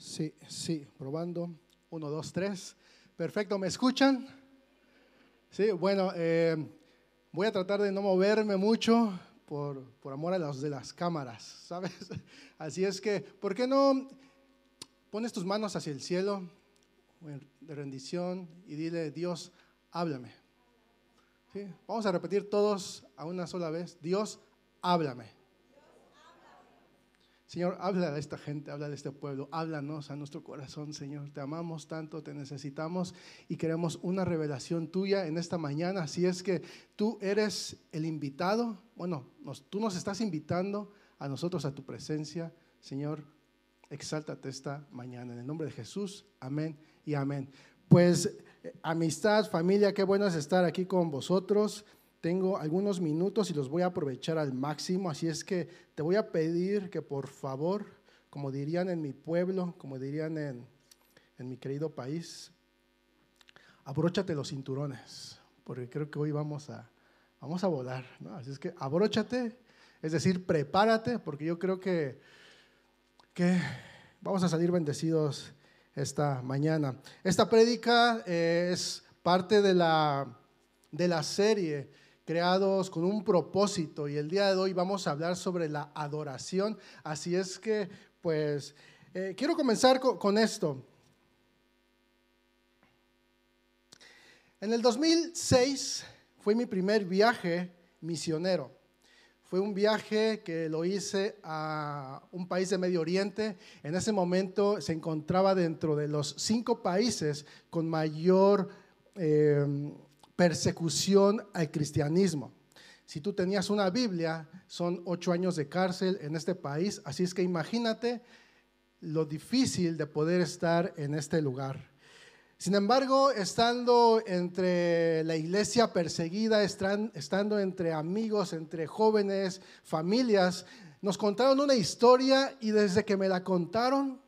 Sí, sí, probando. Uno, dos, tres. Perfecto, ¿me escuchan? Sí, bueno, eh, voy a tratar de no moverme mucho por, por amor a los de las cámaras, ¿sabes? Así es que, ¿por qué no pones tus manos hacia el cielo de rendición y dile, Dios, háblame? ¿Sí? Vamos a repetir todos a una sola vez, Dios, háblame. Señor, habla de esta gente, habla de este pueblo, háblanos a nuestro corazón, Señor. Te amamos tanto, te necesitamos y queremos una revelación tuya en esta mañana. Así es que tú eres el invitado, bueno, tú nos estás invitando a nosotros a tu presencia, Señor. Exáltate esta mañana. En el nombre de Jesús, amén y amén. Pues eh, amistad, familia, qué bueno es estar aquí con vosotros. Tengo algunos minutos y los voy a aprovechar al máximo, así es que te voy a pedir que por favor, como dirían en mi pueblo, como dirían en, mi querido país, abróchate los cinturones, porque creo que hoy vamos a, vamos a volar, Así es que abróchate, es decir, prepárate, porque yo creo que, que vamos a salir bendecidos esta mañana. Esta prédica es parte de la, de la serie creados con un propósito y el día de hoy vamos a hablar sobre la adoración. Así es que, pues, eh, quiero comenzar con, esto. En el 2006 fue mi primer viaje misionero. Fue un viaje que lo hice a un país de Medio Oriente. En ese momento se encontraba dentro de los cinco países con mayor eh, persecución al cristianismo. Si tú tenías una Biblia, son ocho años de cárcel en este país, así es que imagínate lo difícil de poder estar en este lugar. Sin embargo, estando entre la iglesia perseguida, estando entre amigos, entre jóvenes, familias, nos contaron una historia y desde que me la contaron,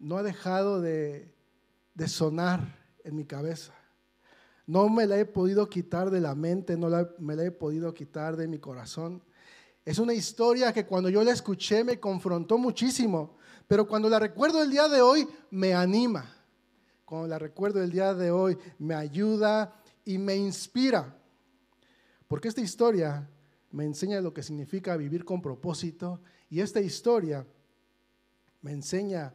no ha dejado de, sonar en mi cabeza. No me la he podido quitar de la mente, no me la he podido quitar de mi corazón. Es una historia que cuando yo la escuché me confrontó muchísimo, pero cuando la recuerdo el día de hoy me anima. Cuando la recuerdo el día de hoy me ayuda y me inspira. Porque esta historia me enseña lo que significa vivir con propósito y esta historia me enseña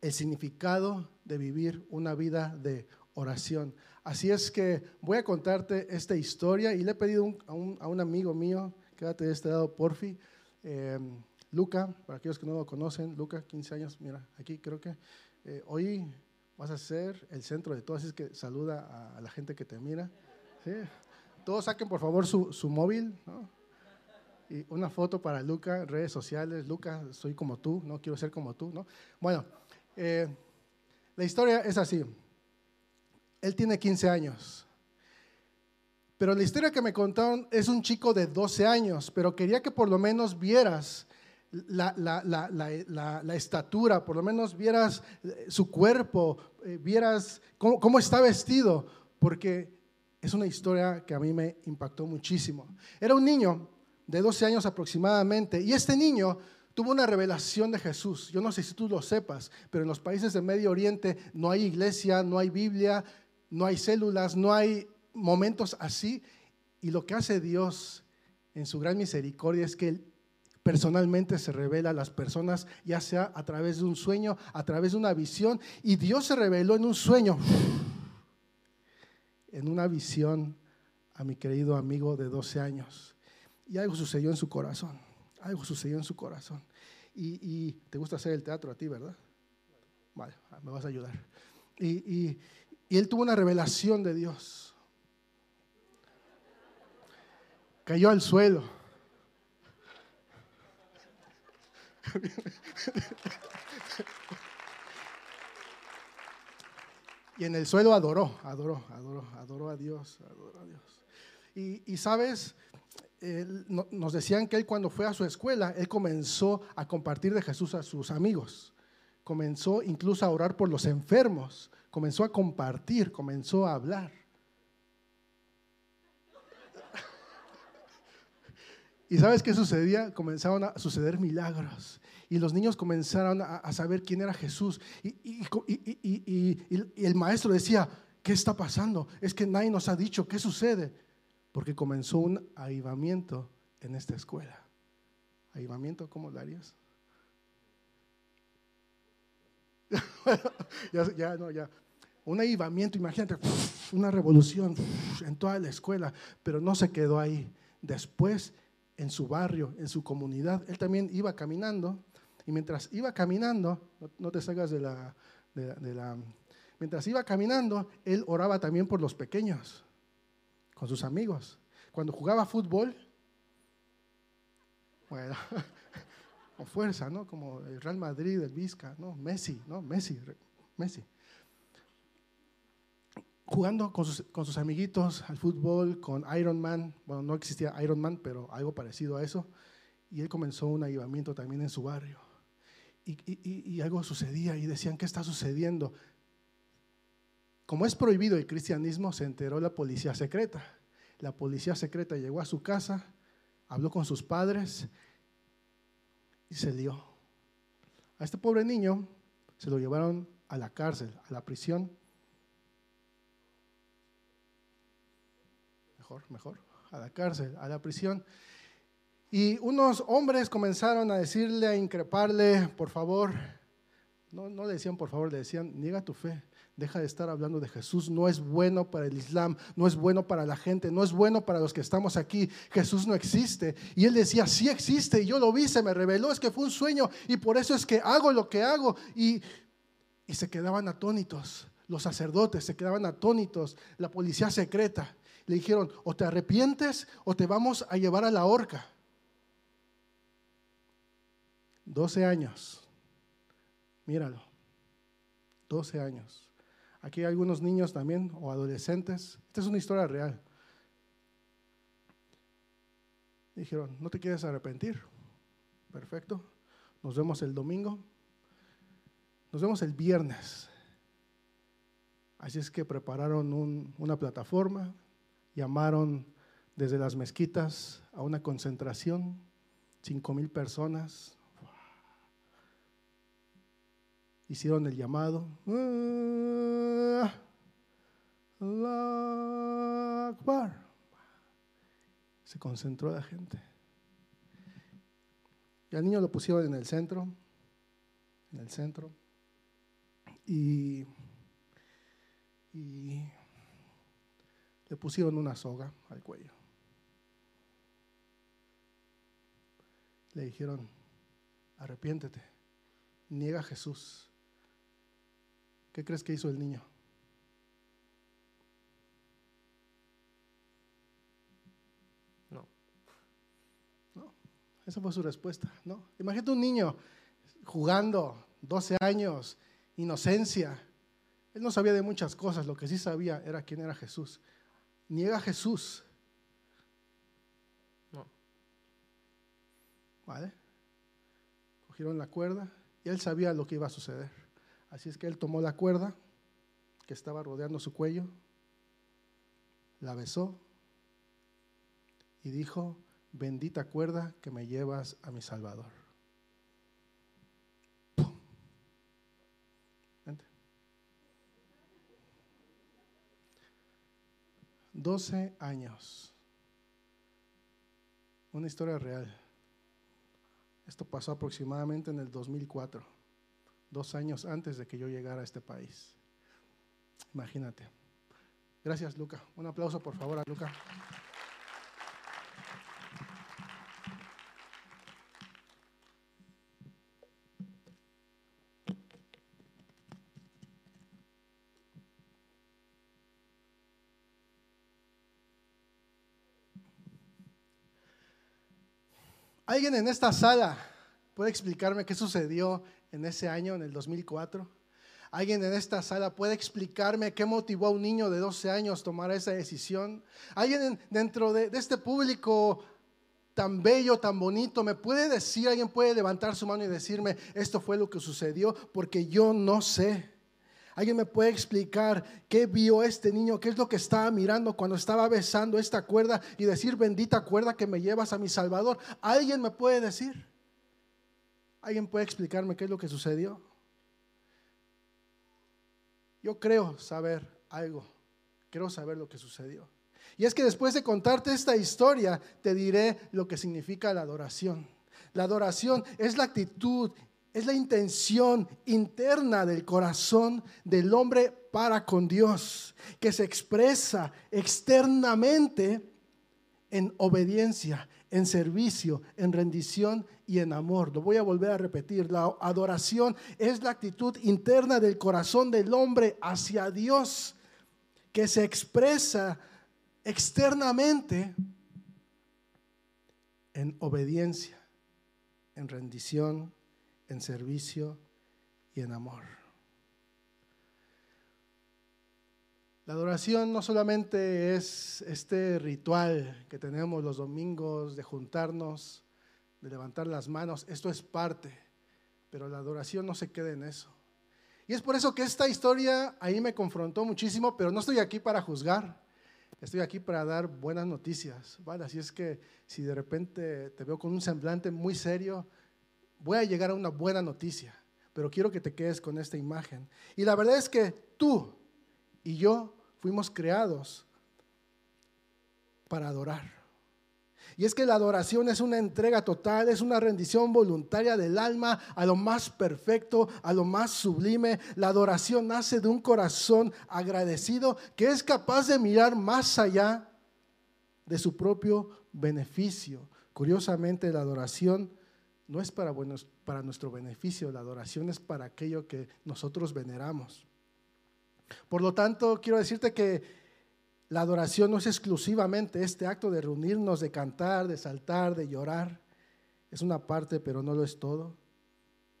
el significado de vivir una vida de oración. Así es que voy a contarte esta historia y le he pedido a, un, amigo mío, quédate de este lado, porfi, eh, Luca, para aquellos que no lo conocen, Luca, 15 años, mira, aquí creo que eh, hoy vas a ser el centro de todo, así es que saluda a, la gente que te mira. Todos saquen por favor su, móvil, Y una foto para Luca, redes sociales, Luca, soy como tú, no quiero ser como tú, ¿no? Bueno, eh, la historia es así. Él tiene 15 años. Pero la historia que me contaron es un chico de 12 años, pero quería que por lo menos vieras la, estatura, por lo menos vieras eh, su cuerpo, eh, vieras cómo, cómo está vestido, porque es una historia que a mí me impactó muchísimo. Era un niño de 12 años aproximadamente, y este niño tuvo una revelación de Jesús. Yo no sé si tú lo sepas, pero en los países de Medio Oriente no hay iglesia, no hay Biblia, no hay células, no hay momentos así. Y lo que hace Dios en su gran misericordia es que Él personalmente se revela a las personas, ya sea a través de un sueño, a través de una visión. Y Dios se reveló en un sueño, en una visión a mi querido amigo de 12 años. Y algo sucedió en su corazón, algo sucedió en su corazón. Y, te gusta hacer el teatro a ti, ¿verdad? Vale, me vas a ayudar. y, él tuvo una revelación de Dios. Cayó al suelo. Y en el suelo adoró, adoró, adoró, adoró a Dios, adoró a Dios. Y, sabes, nos decían que él cuando fue a su escuela, él comenzó a compartir de Jesús a sus amigos. Comenzó incluso a orar por los enfermos comenzó a compartir, comenzó a hablar. ¿Y sabes qué sucedía? Comenzaron a suceder milagros. Y los niños comenzaron a, saber quién era Jesús. Y, el maestro decía, ¿qué está pasando? Es que nadie nos ha dicho, ¿qué sucede? Porque comenzó un avivamiento en esta escuela. ¿Avivamiento cómo lo harías? ya, ya, no, ya. Un avivamiento, imagínate, una revolución en toda la escuela, pero no se quedó ahí. Después en su barrio, en su comunidad. Él también iba caminando y mientras iba caminando, no, te salgas de la, de, la... Mientras iba caminando, él oraba también por los pequeños, con sus amigos. Cuando jugaba fútbol, bueno, con fuerza, ¿no? Como el Real Madrid, el Vizca, ¿no? Messi, ¿no? Messi, Messi jugando con sus, amiguitos al fútbol, con Iron Man. Bueno, no existía Iron Man, pero algo parecido a eso. Y él comenzó un avivamiento también en su barrio. Y, algo sucedía y decían, ¿qué está sucediendo? Como es prohibido el cristianismo, se enteró la policía secreta. La policía secreta llegó a su casa, habló con sus padres y se lió. A este pobre niño se lo llevaron a la cárcel, a la prisión mejor, mejor, a la cárcel, a la prisión. Y unos hombres comenzaron a decirle, a increparle, por favor, no, no le decían por favor, le decían, niega tu fe, deja de estar hablando de Jesús, no es bueno para el Islam, no es bueno para la gente, no es bueno para los que estamos aquí, Jesús no existe. Y él decía, sí existe, y yo lo vi, se me reveló, es que fue un sueño, y por eso es que hago lo que hago. Y, y se quedaban atónitos, los sacerdotes se quedaban atónitos, la policía secreta le dijeron, o te arrepientes o te vamos a llevar a la horca. 12 años. Míralo. 12 años. Aquí hay algunos niños también o adolescentes. Esta es una historia real. Dijeron, ¿no te quieres arrepentir? Perfecto. Nos vemos el domingo. Nos vemos el viernes. Así es que prepararon una plataforma, llamaron desde las mezquitas a una concentración, cinco mil personas. Hicieron el llamado. Se concentró la gente. Y al niño lo pusieron en el centro, en el centro. Y, le pusieron una soga al cuello. Le dijeron, arrepiéntete, niega a Jesús. ¿Qué crees que hizo el niño? No. No, esa fue su respuesta. No. Imagínate un niño jugando, 12 años, inocencia. Él no sabía de muchas cosas, lo que sí sabía era quién era Jesús niega a Jesús. No. ¿Vale? Cogieron la cuerda y él sabía lo que iba a suceder. Así es que él tomó la cuerda que estaba rodeando su cuello, la besó y dijo, bendita cuerda que me llevas a mi Salvador. 12 años. Una historia real. Esto pasó aproximadamente en el 2004, dos años antes de que yo llegara a este país. Imagínate. Gracias, Luca. Un aplauso, por favor, a Luca. ¿Alguien en esta sala puede explicarme qué sucedió en ese año, en el 2004? ¿Alguien en esta sala puede explicarme qué motivó a un niño de 12 años tomar esa decisión? ¿Alguien dentro de, de este público tan bello, tan bonito, me puede decir, alguien puede levantar su mano y decirme, esto fue lo que sucedió? Porque yo no sé. ¿Alguien me puede explicar qué vio este niño? ¿Qué es lo que estaba mirando cuando estaba besando esta cuerda y decir, bendita cuerda que me llevas a mi Salvador? ¿Alguien me puede decir? ¿Alguien puede explicarme qué es lo que sucedió? Yo creo saber algo. Quiero saber lo que sucedió. Y es que después de contarte esta historia, te diré lo que significa la adoración. La adoración es la actitud es la intención interna del corazón del hombre para con Dios, que se expresa externamente en obediencia, en servicio, en rendición y en amor. Lo voy a volver a repetir. La adoración es la actitud interna del corazón del hombre hacia Dios, que se expresa externamente en obediencia, en rendición en servicio y en amor. La adoración no solamente es este ritual que tenemos los domingos de juntarnos, de levantar las manos, esto es parte, pero la adoración no se queda en eso. Y es por eso que esta historia ahí me confrontó muchísimo, pero no estoy aquí para juzgar, estoy aquí para dar buenas noticias, ¿vale? Así es que si de repente te veo con un semblante muy serio, voy a llegar a una buena noticia, pero quiero que te quedes con esta imagen. Y la verdad es que tú y yo fuimos creados para adorar. Y es que la adoración es una entrega total, es una rendición voluntaria del alma a lo más perfecto, a lo más sublime. La adoración nace de un corazón agradecido que es capaz de mirar más allá de su propio beneficio. Curiosamente, la adoración no es para, buenos, para nuestro beneficio, la adoración es para aquello que nosotros veneramos. Por lo tanto, quiero decirte que la adoración no es exclusivamente este acto de reunirnos, de cantar, de saltar, de llorar. Es una parte, pero no lo es todo.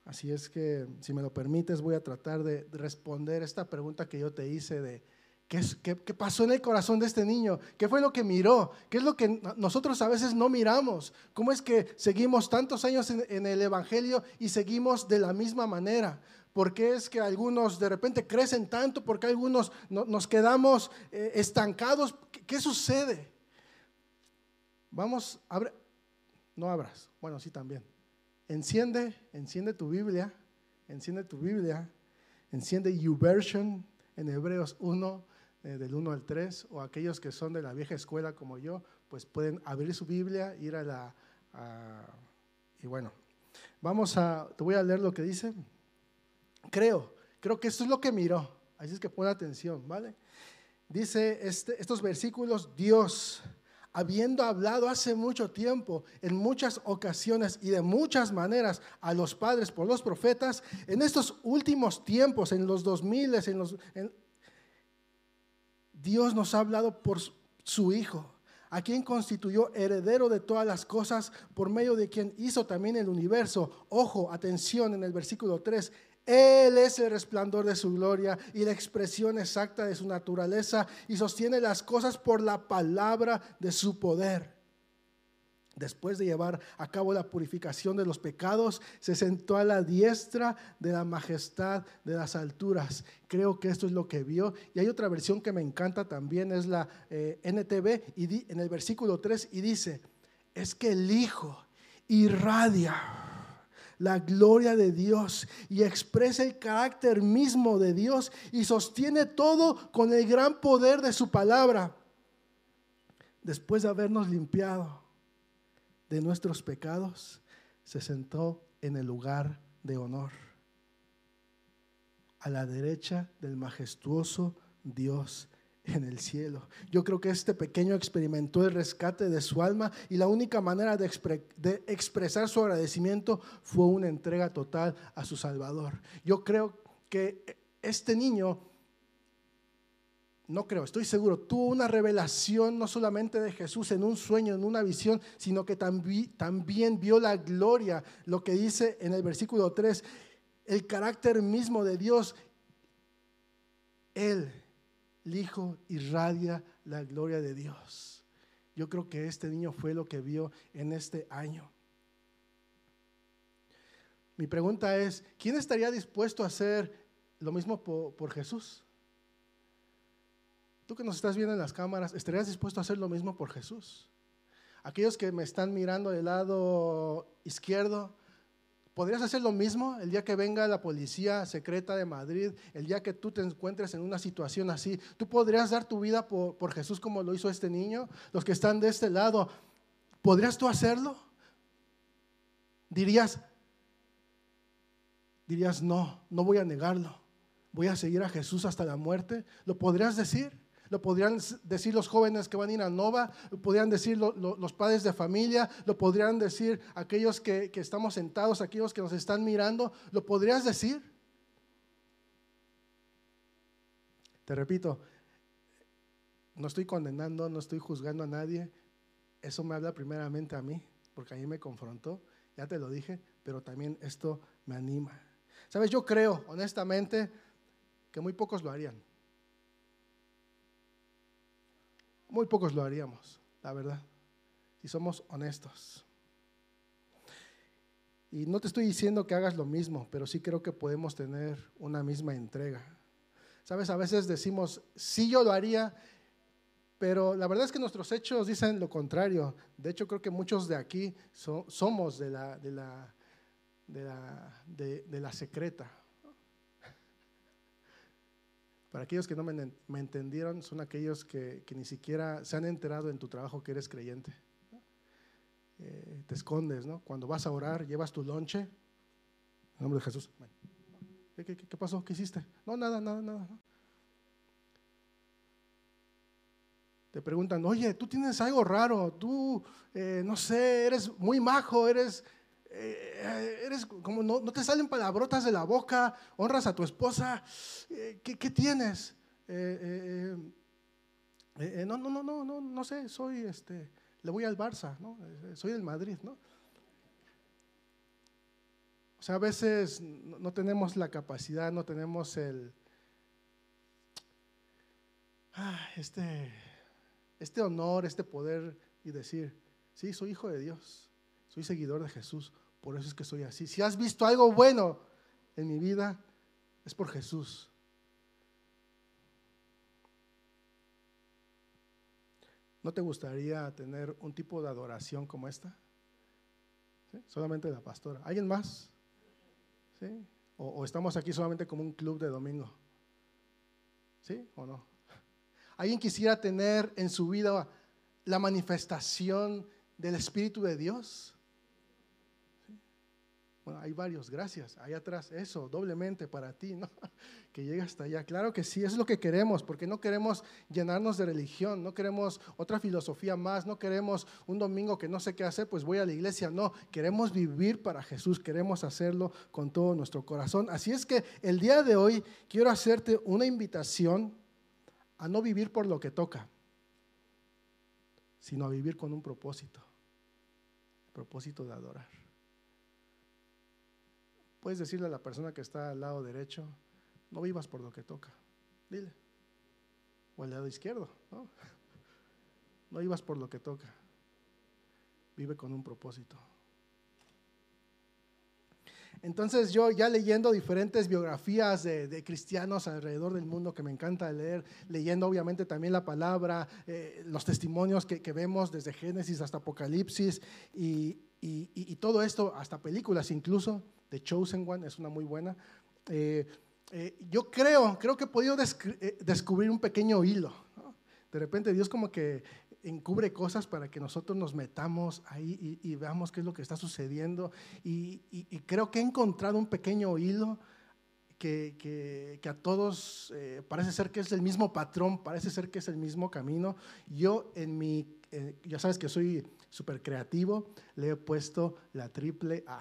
Así es que, si me lo permites, voy a tratar de responder esta pregunta que yo te hice de ¿Qué, pasó en el corazón de este niño? ¿Qué fue lo que miró? ¿Qué es lo que nosotros a veces no miramos? ¿Cómo es que seguimos tantos años en, el Evangelio y seguimos de la misma manera? ¿Por qué es que algunos de repente crecen tanto? ¿Por qué algunos nos quedamos eh, estancados? ¿Qué, sucede? Vamos, abre, no abras, bueno, sí también. Enciende, enciende tu Biblia, enciende tu Biblia, enciende YouVersion en Hebreos 1 eh, del 1 al 3, o aquellos que son de la vieja escuela como yo, pues pueden abrir su Biblia, ir a la... y bueno, vamos a, te voy a leer lo que dice. Creo, creo que esto es lo que miró, así es que pon atención, ¿vale? Dice este, estos versículos, Dios, habiendo hablado hace mucho tiempo, en muchas ocasiones y de muchas maneras a los padres por los profetas, en estos últimos tiempos, en los 2000, en los, en, Dios nos ha hablado por su Hijo, a quien constituyó heredero de todas las cosas, por medio de quien hizo también el universo. Ojo, atención en el versículo 3. Él es el resplandor de su gloria y la expresión exacta de su naturaleza y sostiene las cosas por la palabra de su poder. Después de llevar a cabo la purificación de los pecados, se sentó a la diestra de la majestad de las alturas. Creo que esto es lo que vio. Y hay otra versión que me encanta también, es la eh, NTV, y en el versículo 3, y dice, es que el Hijo irradia la gloria de Dios y expresa el carácter mismo de Dios y sostiene todo con el gran poder de su palabra. Después de habernos limpiado de nuestros pecados, se sentó en el lugar de honor, a la derecha del majestuoso Dios en el cielo. Yo creo que este pequeño experimentó el rescate de su alma y la única manera de, de, expresar su agradecimiento fue una entrega total a su Salvador. Yo creo que este niño no creo, estoy seguro, tuvo una revelación no solamente de Jesús en un sueño, en una visión, sino que también, vio la gloria, lo que dice en el versículo 3, el carácter mismo de Dios. Él, el Hijo, irradia la gloria de Dios. Yo creo que este niño fue lo que vio en este año. Mi pregunta es, ¿quién estaría dispuesto a hacer lo mismo por, Jesús? Tú que nos estás viendo en las cámaras, ¿estarías dispuesto a hacer lo mismo por Jesús? Aquellos que me están mirando del lado izquierdo, ¿podrías hacer lo mismo el día que venga la policía secreta de Madrid, el día que tú te encuentres en una situación así? ¿Tú podrías dar tu vida por, por Jesús como lo hizo este niño? Los que están de este lado, ¿podrías tú hacerlo? Dirías, dirías, no, no voy a negarlo voy a seguir a Jesús hasta la muerte. ¿Lo podrías decir? Lo podrían decir los jóvenes que van a ir a Nova, lo podrían decir los padres de familia, lo podrían decir aquellos que, que estamos sentados, aquellos que nos están mirando, ¿lo podrías decir? Te repito, no estoy condenando, no estoy juzgando a nadie, eso me habla primeramente a mí, porque a mí me confrontó, ya te lo dije, pero también esto me anima. Sabes, yo creo, honestamente, que muy pocos lo harían. Muy pocos lo haríamos, la verdad, si somos honestos. Y no te estoy diciendo que hagas lo mismo, pero sí creo que podemos tener una misma entrega. Sabes, a veces decimos, sí yo lo haría, pero la verdad es que nuestros hechos dicen lo contrario. De hecho, creo que muchos de aquí somos de la, de la, de la, de la secreta. Para aquellos que no me, entendieron, son aquellos que, ni siquiera se han enterado en tu trabajo que eres creyente. Eh, te escondes, ¿no? Cuando vas a orar, llevas tu lonche. En nombre de Jesús. ¿Qué, pasó? ¿Qué hiciste? No, nada, nada, nada. Te preguntan, oye, tú tienes algo raro, tú, eh, no sé, eres muy majo, eres eh, eres como no, te salen palabrotas de la boca, honras a tu esposa, eh, ¿qué, tienes? Eh, no, no, no, no, no, no sé, soy este, le voy al Barça, ¿no? soy del Madrid, ¿no? O sea, a veces no tenemos la capacidad, no tenemos el, ah, este, este honor, este poder y decir, sí, soy hijo de Dios, soy seguidor de Jesús. Por eso es que soy así. Si has visto algo bueno en mi vida, es por Jesús. ¿No te gustaría tener un tipo de adoración como esta? Solamente la pastora. ¿Alguien más? O, o, estamos aquí solamente como un club de domingo? ¿Sí o no? ¿Alguien quisiera tener en su vida la manifestación del Espíritu de Dios? Bueno, hay varios, gracias. Ahí atrás, eso, doblemente para ti, ¿no? Que llegue hasta allá. Claro que sí, es lo que queremos, porque no queremos llenarnos de religión, no queremos otra filosofía más, no queremos un domingo que no sé qué hacer, pues voy a la iglesia. No, queremos vivir para Jesús, queremos hacerlo con todo nuestro corazón. Así es que el día de hoy quiero hacerte una invitación a no vivir por lo que toca, sino a vivir con un propósito, el propósito de adorar. Puedes decirle a la persona que está al lado derecho, no vivas por lo que toca. Dile. O al lado izquierdo, ¿no? No vivas por lo que toca. Vive con un propósito. Entonces yo ya leyendo diferentes biografías de, cristianos alrededor del mundo que me encanta leer, leyendo obviamente también la palabra, eh, los testimonios que, vemos desde Génesis hasta Apocalipsis y, y, todo esto, hasta películas incluso, The Chosen One es una muy buena. Eh, eh, yo creo, creo que he podido eh, descubrir un pequeño hilo. De repente Dios como que encubre cosas para que nosotros nos metamos ahí y, veamos qué es lo que está sucediendo. Y, creo que he encontrado un pequeño hilo que, que, a todos parece ser que es el mismo patrón, parece ser que es el mismo camino. Yo en mi, ya sabes que soy súper creativo, le he puesto la triple A.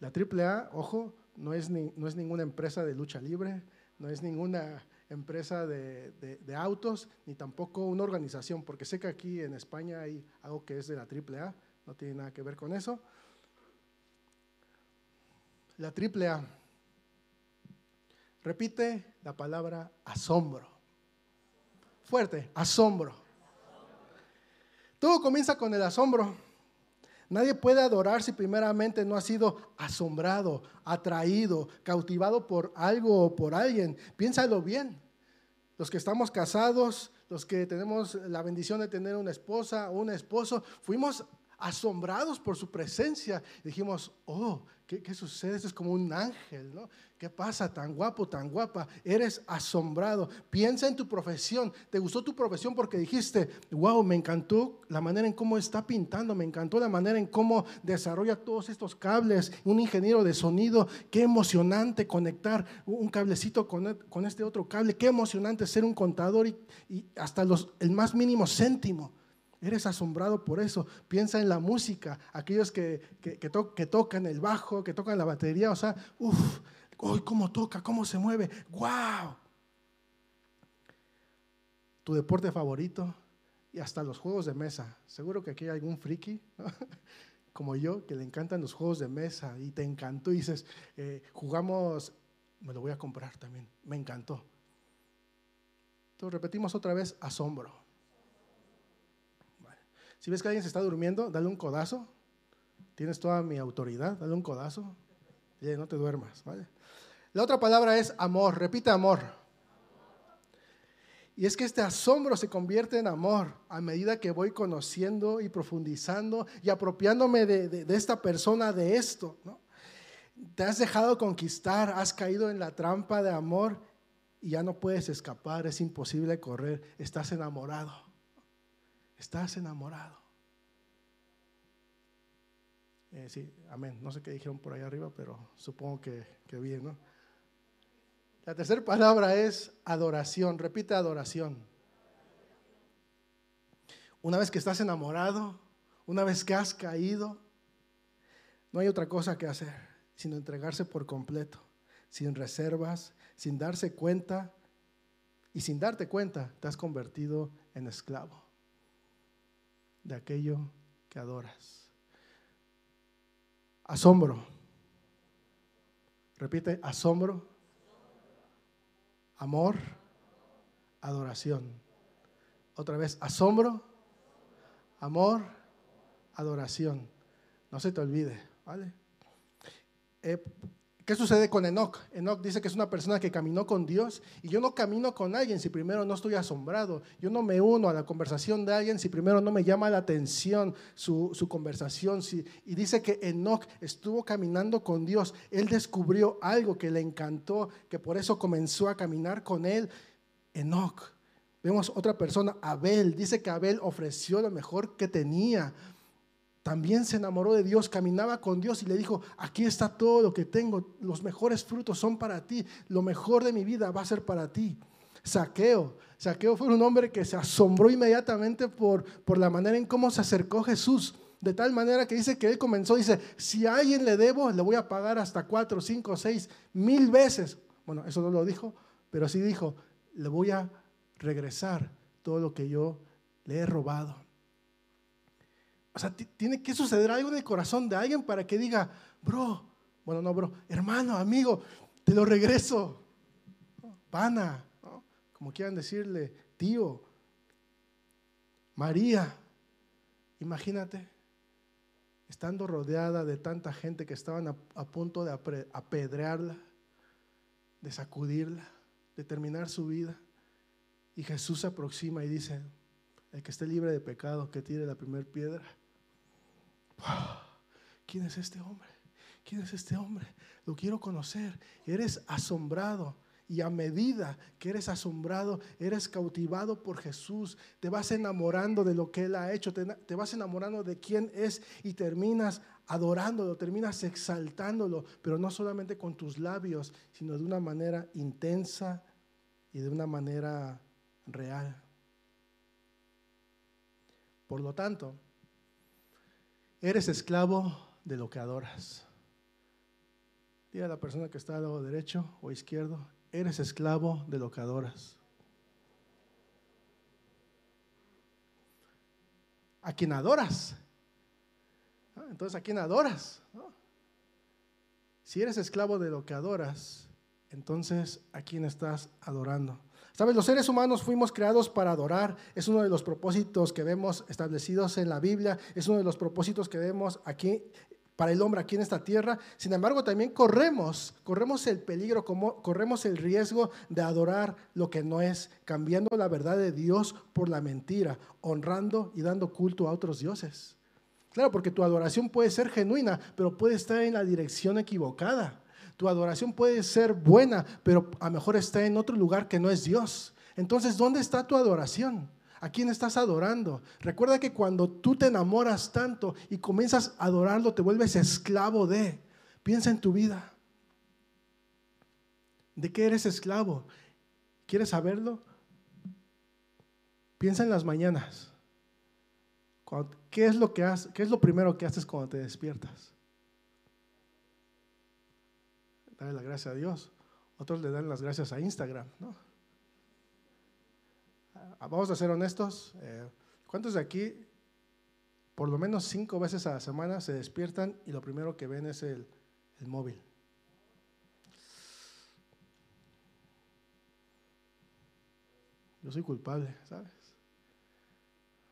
La AAA, ojo, no es, no es ninguna empresa de lucha libre, no es ninguna empresa de, autos, ni tampoco una organización, porque sé que aquí en España hay algo que es de la AAA, no tiene nada que ver con eso. La AAA repite la palabra asombro. Fuerte, asombro. Todo comienza con el asombro. Nadie puede adorar si primeramente no ha sido asombrado, atraído, cautivado por algo o por alguien. Piénsalo bien. Los que estamos casados, los que tenemos la bendición de tener una esposa o un esposo, fuimos asombrados por su presencia. Dijimos, oh, ¿qué, sucede? Esto es como un ángel, ¿no? ¿Qué pasa? Tan guapo, tan guapa. Eres asombrado. Piensa en tu profesión. ¿Te gustó tu profesión porque dijiste, wow, me encantó la manera en cómo está pintando, me encantó la manera en cómo desarrolla todos estos cables? Un ingeniero de sonido, qué emocionante conectar un cablecito con, con este otro cable. Qué emocionante ser un contador y, y hasta los, el más mínimo céntimo. Eres asombrado por eso. Piensa en la música, aquellos que, que, tocan el bajo, que tocan la batería, o sea, uff, uy, cómo toca, cómo se mueve, wow. Tu deporte favorito y hasta los juegos de mesa. Seguro que aquí hay algún friki, como yo, que le encantan los juegos de mesa y te encantó y dices, eh, jugamos, me lo voy a comprar también, me encantó. Entonces repetimos otra vez, asombro. Si ves que alguien se está durmiendo, dale un codazo. Tienes toda mi autoridad, dale un codazo. No te duermas, ¿vale? La otra palabra es amor, repite amor. Y es que este asombro se convierte en amor a medida que voy conociendo y profundizando y apropiándome de, esta persona, de esto. Te has dejado conquistar, has caído en la trampa de amor y ya no puedes escapar, es imposible correr, estás enamorado. Estás enamorado. Eh, sí, amén. No sé qué dijeron por ahí arriba, pero supongo que, que bien, ¿no? La tercera palabra es adoración. Repite adoración. Una vez que estás enamorado, una vez que has caído, no hay otra cosa que hacer sino entregarse por completo, sin reservas, sin darse cuenta y sin darte cuenta, te has convertido en esclavo de aquello que adoras. Asombro. Repite, asombro, amor, adoración. Otra vez, asombro, amor, adoración. No se te olvide, ¿vale? ¿Qué sucede con Enoch? Enoch dice que es una persona que caminó con Dios y yo no camino con alguien si primero no estoy asombrado. Yo no me uno a la conversación de alguien si primero no me llama la atención su, conversación. y dice que Enoch estuvo caminando con Dios. Él descubrió algo que le encantó, que por eso comenzó a caminar con él. Enoch. Vemos otra persona, Abel. Dice que Abel ofreció lo mejor que tenía también se enamoró de Dios, caminaba con Dios y le dijo, aquí está todo lo que tengo, los mejores frutos son para ti, lo mejor de mi vida va a ser para ti. Saqueo, Saqueo fue un hombre que se asombró inmediatamente por, por la manera en cómo se acercó Jesús, de tal manera que dice que él comenzó, dice, si a alguien le debo, le voy a pagar hasta cuatro, cinco, seis, mil veces. Bueno, eso no lo dijo, pero sí dijo, le voy a regresar todo lo que yo le he robado. O sea, tiene que suceder algo en el corazón de alguien para que diga, bro, bueno, no, bro, hermano, amigo, te lo regreso. Pana, como quieran decirle, tío, María, imagínate, estando rodeada de tanta gente que estaban a, a punto de apedrearla, de sacudirla, de terminar su vida. Y Jesús se aproxima y dice, el que esté libre de pecado, que tire la primera piedra. ¿Quién es este hombre? ¿Quién es este hombre? Lo quiero conocer. Eres asombrado. Y a medida que eres asombrado, eres cautivado por Jesús, te vas enamorando de lo que Él ha hecho, te, vas enamorando de quién es y terminas adorándolo, terminas exaltándolo, pero no solamente con tus labios, sino de una manera intensa y de una manera real. Por lo tanto, Eres esclavo de lo que adoras. Dile a la persona que está al lado derecho o izquierdo, eres esclavo de lo que adoras. A quien adoras. Ah, entonces, ¿a quién adoras? Si eres esclavo de lo que adoras, entonces, ¿a quién estás adorando? Sabes, los seres humanos fuimos creados para adorar. Es uno de los propósitos que vemos establecidos en la Biblia. Es uno de los propósitos que vemos aquí para el hombre aquí en esta tierra. Sin embargo, también corremos, corremos el peligro, corremos el riesgo de adorar lo que no es, cambiando la verdad de Dios por la mentira, honrando y dando culto a otros dioses. Claro, porque tu adoración puede ser genuina, pero puede estar en la dirección equivocada. Tu adoración puede ser buena, pero a lo mejor está en otro lugar que no es Dios. Entonces, ¿dónde está tu adoración? ¿A quién estás adorando? Recuerda que cuando tú te enamoras tanto y comienzas a adorarlo, te vuelves esclavo de. Piensa en tu vida. ¿De qué eres esclavo? ¿Quieres saberlo? Piensa en las mañanas. ¿Qué es lo que haces? ¿Qué es lo primero que haces cuando te despiertas? Dale la gracia a Dios. Otros le dan las gracias a Instagram, ¿no? Ah, vamos a ser honestos, eh, ¿cuántos de aquí por lo menos cinco veces a la semana se despiertan y lo primero que ven es el, móvil? Yo soy culpable, ¿sabes?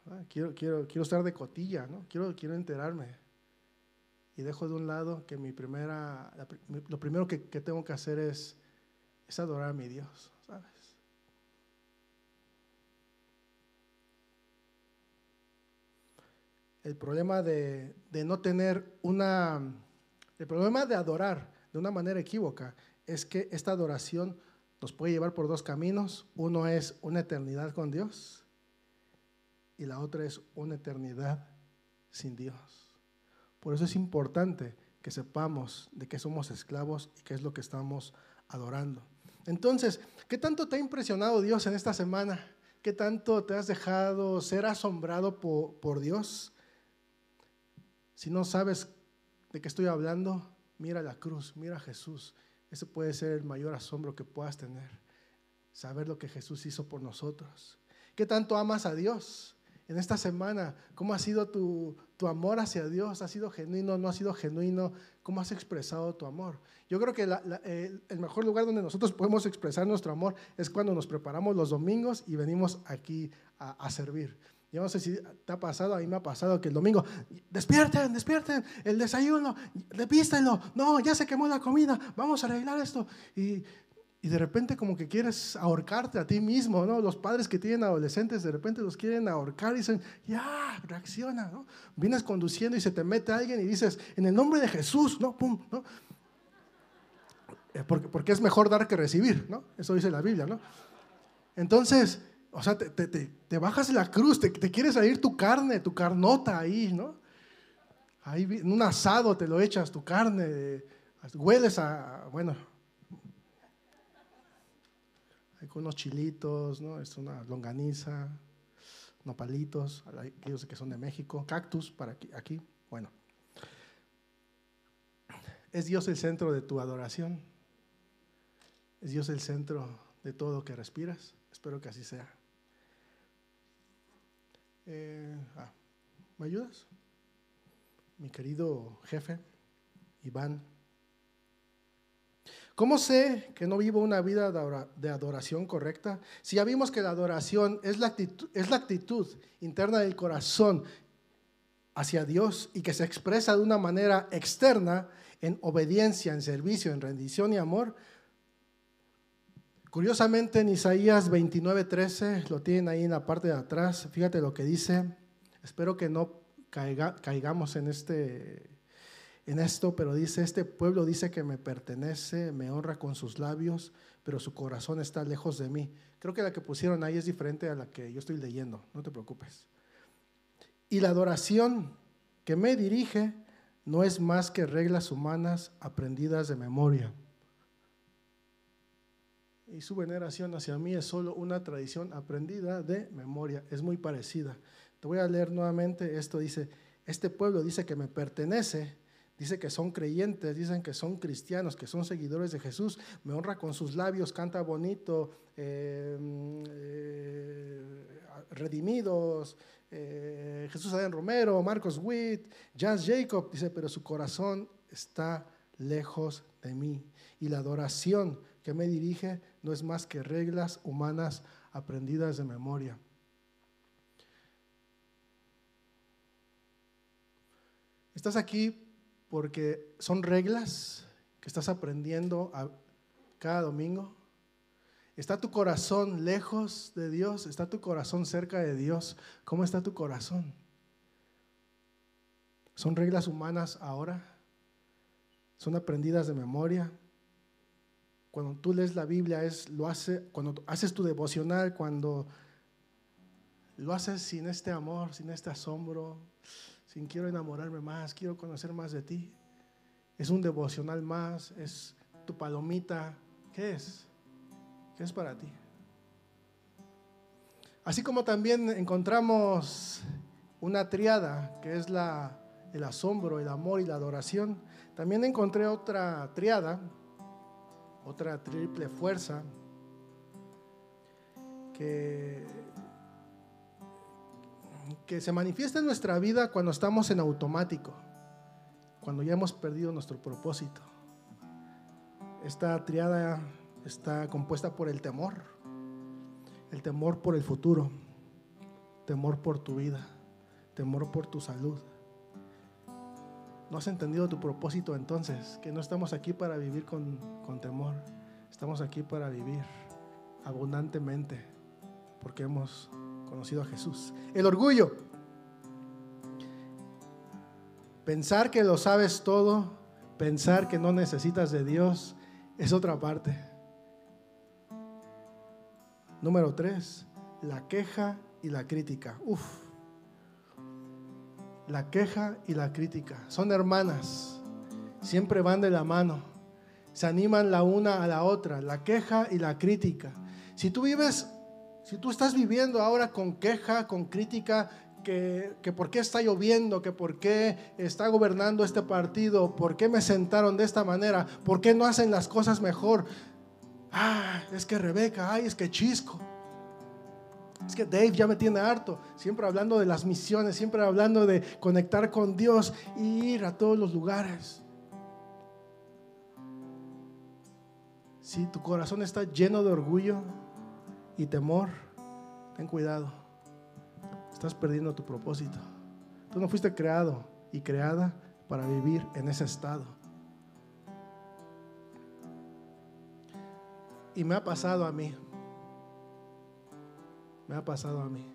Ah, quiero, quiero, quiero estar de cotilla, ¿no? Quiero, quiero enterarme. Y dejo de un lado que mi primera, lo primero que, tengo que hacer es, adorar a mi Dios, ¿sabes? el problema de, no tener una, el problema de adorar de una manera equívoca es que esta adoración nos puede llevar por dos caminos. Uno es una eternidad con Dios y la otra es una eternidad sin Dios. Por eso es importante que sepamos de qué somos esclavos y qué es lo que estamos adorando. Entonces, ¿qué tanto te ha impresionado Dios en esta semana? ¿Qué tanto te has dejado ser asombrado por, Dios? Si no sabes de qué estoy hablando, mira la cruz, mira a Jesús. Ese puede ser el mayor asombro que puedas tener. Saber lo que Jesús hizo por nosotros. ¿Qué tanto amas a Dios? En esta semana, ¿cómo ha sido tu, amor hacia Dios? ¿Ha sido genuino? ¿No ha sido genuino? ¿Cómo has expresado tu amor? Yo creo que el, mejor lugar donde nosotros podemos expresar nuestro amor es cuando nos preparamos los domingos y venimos aquí a servir. Yo no sé si te ha pasado, a mí me ha pasado que el domingo, despierten, despierten, el desayuno, depístenlo, no, ya se quemó la comida, vamos a arreglar esto. Y, y, de repente como que quieres ahorcarte a ti mismo, ¿no? Los padres que tienen adolescentes de repente los quieren ahorcar y dicen, ya, reacciona, ¿no? Vienes conduciendo y se te mete alguien y dices, en el nombre de Jesús, ¿no? Pum, ¿no? Eh, porque, porque es mejor dar que recibir, ¿no? Eso dice la Biblia, ¿no? Entonces, o sea, te, te, te bajas la cruz, te, te quiere salir tu carne, tu carnota ahí, ¿no? Ahí en un asado te lo echas, tu carne, hueles a, bueno, con unos chilitos, ¿no? Es una longaniza, nopalitos, aquellos que son de México, cactus para aquí, bueno. ¿Es Dios el centro de tu adoración? ¿Es Dios el centro de todo lo que respiras? Espero que así sea. Eh, ah, ¿Me ayudas? Mi querido jefe, Iván. ¿Cómo sé que no vivo una vida de adoración correcta? Si ya vimos que la adoración es la, actitud, interna del corazón hacia Dios y que se expresa de una manera externa en obediencia, en servicio, en rendición y amor, Curiosamente en Isaías 29:13, lo tienen ahí en la parte de atrás, fíjate lo que dice, espero que no caigamos en, este, en esto, pero dice, este pueblo dice que me pertenece, me honra con sus labios, pero su corazón está lejos de mí. Creo que la que pusieron ahí es diferente a la que yo estoy leyendo, no te preocupes. Y la adoración que me dirige no es más que reglas humanas aprendidas de memoria y su veneración hacia mí es solo una tradición aprendida de memoria, es muy parecida. Te voy a leer nuevamente, esto dice, este pueblo dice que me pertenece, dice que son creyentes, dicen que son cristianos, que son seguidores de Jesús, me honra con sus labios, canta bonito, eh, eh, redimidos, eh, Jesús Adén Romero, Marcos Witt, Jazz Jacob, dice, pero su corazón está lejos de mí. Y la adoración que me dirige no es más que reglas humanas aprendidas de memoria. Estás aquí porque son reglas que estás aprendiendo cada domingo. ¿Está tu corazón lejos de Dios? ¿Está tu corazón cerca de Dios? ¿Cómo está tu corazón? ¿Son reglas humanas ahora? ¿Son aprendidas de memoria? Cuando tú lees la Biblia es lo hace cuando haces tu devocional, cuando lo haces sin este amor, sin este asombro, quiero enamorarme más, quiero conocer más de ti. Es un devocional más, es tu palomita. ¿Qué es? ¿Qué es para ti? Así como también encontramos una triada, que es el asombro, el amor y la adoración, también encontré otra triada, otra triple fuerza, que que se manifiesta en nuestra vida cuando estamos en automático, cuando ya hemos perdido nuestro propósito. Esta triada está compuesta por el temor, el temor por el futuro, temor por tu vida, temor por tu salud. ¿No has entendido tu propósito entonces? Que no estamos aquí para vivir con, con temor, estamos aquí para vivir abundantemente, porque hemos conocido a Jesús. El orgullo. Pensar que lo sabes todo, pensar que no necesitas de Dios, es otra parte. Número tres, la queja y la crítica. Uf. La queja y la crítica. Son hermanas. Siempre van de la mano. Se animan la una a la otra. La queja y la crítica. Si tú vives si tú estás viviendo ahora con queja, con crítica, que, por qué está lloviendo, que por qué está gobernando este partido, por qué me sentaron de esta manera, por qué no hacen las cosas mejor. Ah, es que Rebeca, ay, es que Chisco. Es que Dave ya me tiene harto, siempre hablando de las misiones, siempre hablando de conectar con Dios y ir a todos los lugares. Si tu corazón está lleno de orgullo, y temor, ten cuidado. Estás perdiendo tu propósito. Tú no fuiste creado y creada para vivir en ese estado. Y me ha pasado a mí. Me ha pasado a mí.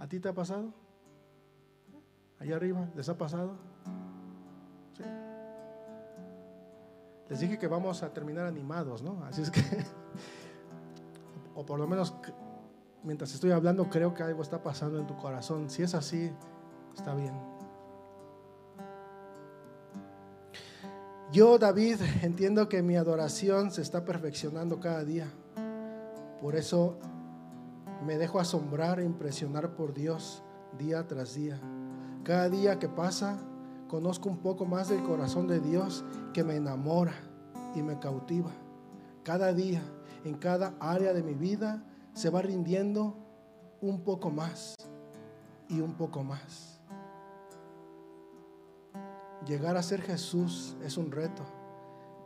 ¿A ti te ha pasado? Allá arriba, ¿les ha pasado? Sí. Les dije que vamos a terminar animados, ¿no? Así es que por lo menos mientras estoy hablando creo que algo está pasando en tu corazón. Si es así, está bien. Yo, David, entiendo que mi adoración se está perfeccionando cada día. Por eso me dejo asombrar e impresionar por Dios día tras día. Cada día que pasa, conozco un poco más del corazón de Dios que me enamora y me cautiva. Cada día en cada área de mi vida se va rindiendo un poco más y un poco más. Llegar a ser Jesús es un reto,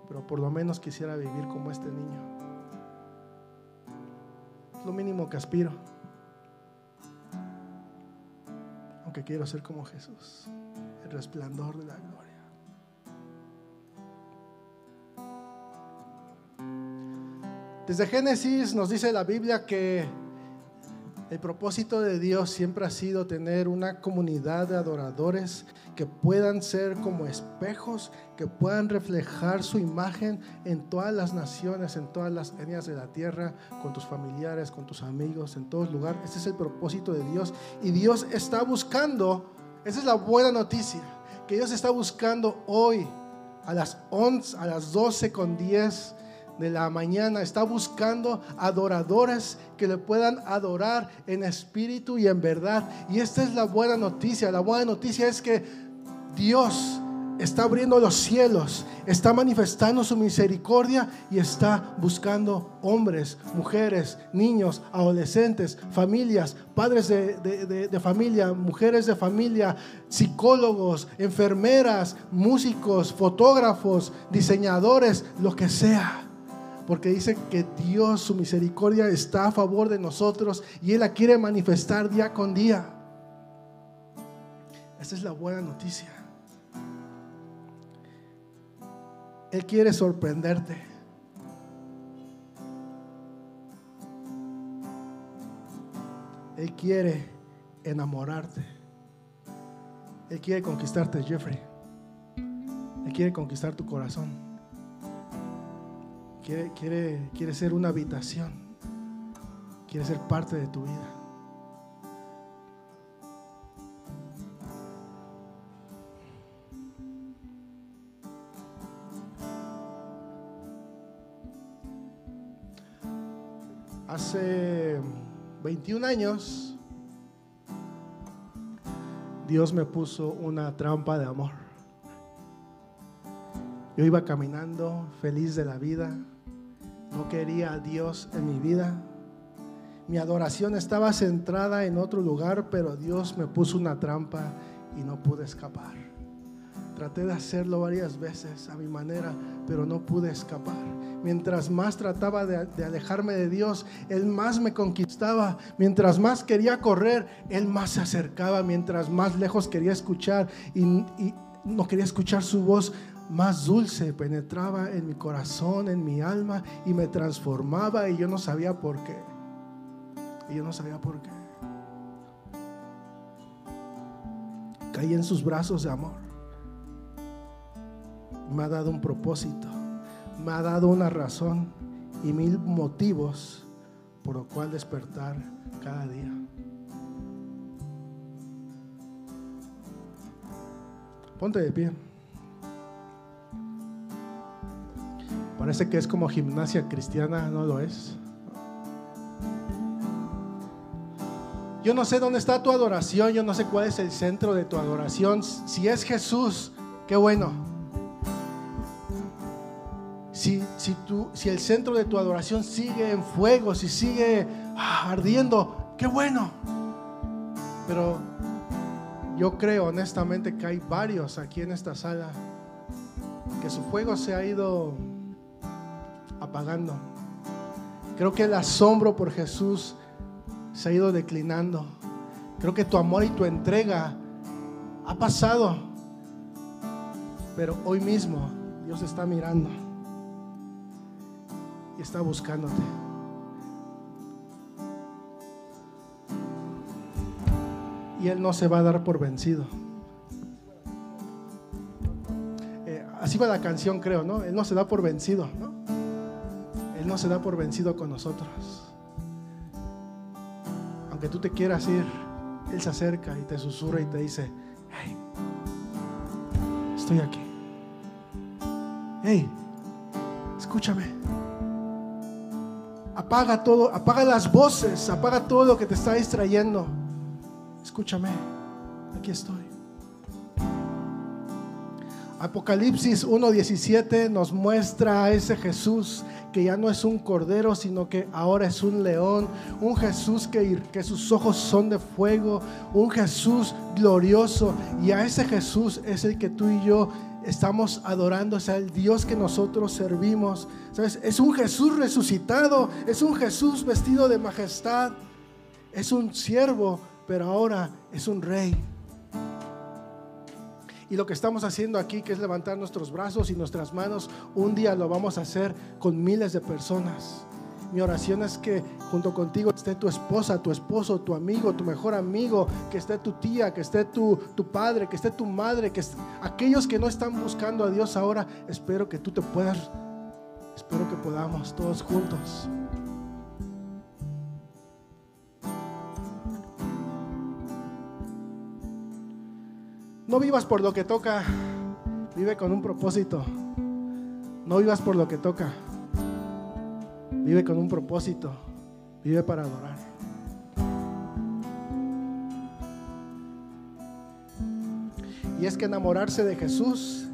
pero por lo menos quisiera vivir como este niño. Es lo mínimo que aspiro. Aunque quiero ser como Jesús, el resplandor de la gloria. Desde Génesis nos dice la Biblia que el propósito de Dios siempre ha sido tener una comunidad de adoradores que puedan ser como espejos, que puedan reflejar su imagen en todas las naciones, en todas las etnias de la tierra, con tus familiares, con tus amigos, en todos lugares. Ese es el propósito de Dios. Y Dios está buscando, esa es la buena noticia, que Dios está buscando hoy a las 11, a las 12 con 10 de la mañana está buscando adoradores que le puedan adorar en espíritu y en verdad. Y esta es la buena noticia. La buena noticia es que Dios está abriendo los cielos, está manifestando su misericordia y está buscando hombres, mujeres, niños, adolescentes, familias, padres de, familia, mujeres de familia, psicólogos, enfermeras, músicos, fotógrafos, diseñadores, lo que sea. Porque dice que Dios, su misericordia está a favor de nosotros y Él la quiere manifestar día con día. Esa es la buena noticia. Él quiere sorprenderte. Él quiere enamorarte. Él quiere conquistarte, Jeffrey. Él quiere conquistar tu corazón. Quiere, quiere, quiere ser una habitación. Quiere ser parte de tu vida. hace 21 años, Dios me puso una trampa de amor. Yo iba caminando feliz de la vida, no quería a Dios en mi vida. Mi adoración estaba centrada en otro lugar, pero Dios me puso una trampa y no pude escapar. Traté de hacerlo varias veces a mi manera, pero no pude escapar. Mientras más trataba de, alejarme de Dios, Él más me conquistaba. Mientras más quería correr, Él más se acercaba. Mientras más lejos quería escuchar y, y no quería escuchar su voz, más dulce penetraba en mi corazón, en mi alma y me transformaba y yo no sabía por qué. Y yo no sabía por qué. Caí en sus brazos de amor. Me ha dado un propósito me ha dado una razón y mil motivos por lo cual despertar cada día. Ponte de pie. Parece que es como gimnasia cristiana, no lo es. Yo no sé dónde está tu adoración, yo no sé cuál es el centro de tu adoración. Si es Jesús, qué bueno. Si, si, si el centro de tu adoración sigue en fuego, si sigue ah, ardiendo, qué bueno. Pero yo creo honestamente que hay varios aquí en esta sala que su fuego se ha ido apagando. Creo que el asombro por Jesús se ha ido declinando. Creo que tu amor y tu entrega ha pasado. Pero hoy mismo Dios está mirando y está buscándote. Y Él no se va a dar por vencido. Eh, así va la canción, creo, ¿no? Él no se da por vencido, ¿no? No se da por vencido con nosotros. Aunque tú te quieras ir, Él se acerca y te susurra y te dice, hey, estoy aquí. Hey, escúchame. Apaga todo, apaga las voces, apaga todo lo que te está distrayendo. Escúchame, aquí estoy. Apocalipsis 1.17 nos muestra a ese Jesús que ya no es un cordero, sino que ahora es un león, un Jesús que, sus ojos son de fuego, un Jesús glorioso. Y a ese Jesús es el que tú y yo estamos adorando, o sea, el Dios que nosotros servimos. ¿Sabes? Es un Jesús resucitado, es un Jesús vestido de majestad, es un siervo, pero ahora es un rey. Y lo que estamos haciendo aquí, que es levantar nuestros brazos y nuestras manos, un día lo vamos a hacer con miles de personas. Mi oración es que junto contigo esté tu esposa, tu esposo, tu amigo, tu mejor amigo, que esté tu tía, que esté tu, tu padre, que esté tu madre, que aquellos que no están buscando a Dios ahora, espero que tú te puedas, espero que podamos todos juntos. No vivas por lo que toca, vive con un propósito. No vivas por lo que toca. Vive con un propósito. Vive para adorar. Y es que enamorarse de Jesús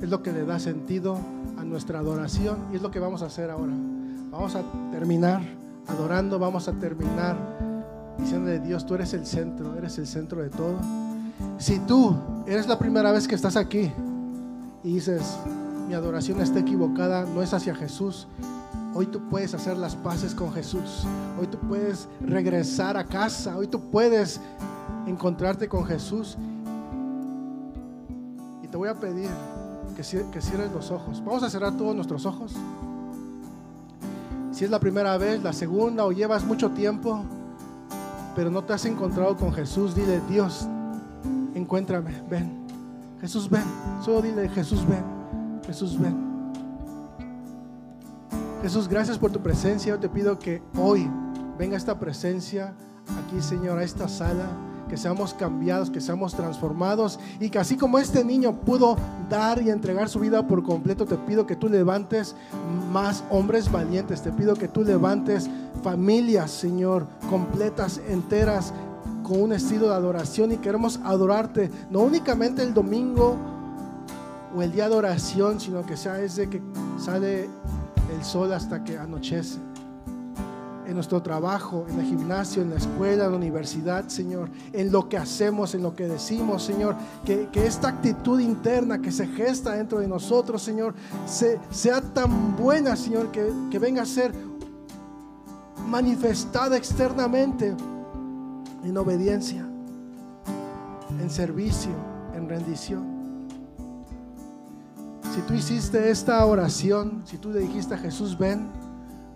es lo que le da sentido a nuestra adoración y es lo que vamos a hacer ahora. Vamos a terminar adorando, vamos a terminar diciéndole Dios, tú eres el centro, eres el centro de todo. Si tú eres la primera vez que estás aquí y dices, mi adoración está equivocada, no es hacia Jesús, hoy tú puedes hacer las paces con Jesús, hoy tú puedes regresar a casa, hoy tú puedes encontrarte con Jesús. Y te voy a pedir que, cierres los ojos. Vamos a cerrar todos nuestros ojos. Si es la primera vez, la segunda o llevas mucho tiempo, pero no te has encontrado con Jesús, dile, Dios, encuéntrame, ven. Jesús, ven. Solo dile, Jesús, ven. Jesús, ven. Jesús, gracias por tu presencia. Yo te pido que hoy venga esta presencia aquí, Señor, a esta sala que seamos cambiados, que seamos transformados y que así como este niño pudo dar y entregar su vida por completo, te pido que tú levantes más hombres valientes, te pido que tú levantes familias, Señor, completas, enteras, con un estilo de adoración y queremos adorarte, no únicamente el domingo o el día de oración, sino que sea desde que sale el sol hasta que anochece. En nuestro trabajo, en el gimnasio, en la escuela, en la universidad, Señor, en lo que hacemos, en lo que decimos, Señor, que, esta actitud interna que se gesta dentro de nosotros, Señor, sea tan buena, Señor, que, que venga a ser manifestada externamente en obediencia, en servicio, en rendición. Si tú hiciste esta oración, si tú le dijiste a Jesús, ven,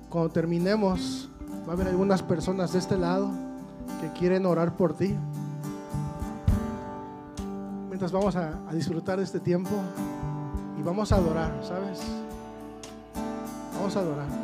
cuando terminemos, Va a haber algunas personas de este lado que quieren orar por ti. Mientras vamos a, disfrutar de este tiempo y vamos a adorar, ¿sabes? Vamos a adorar.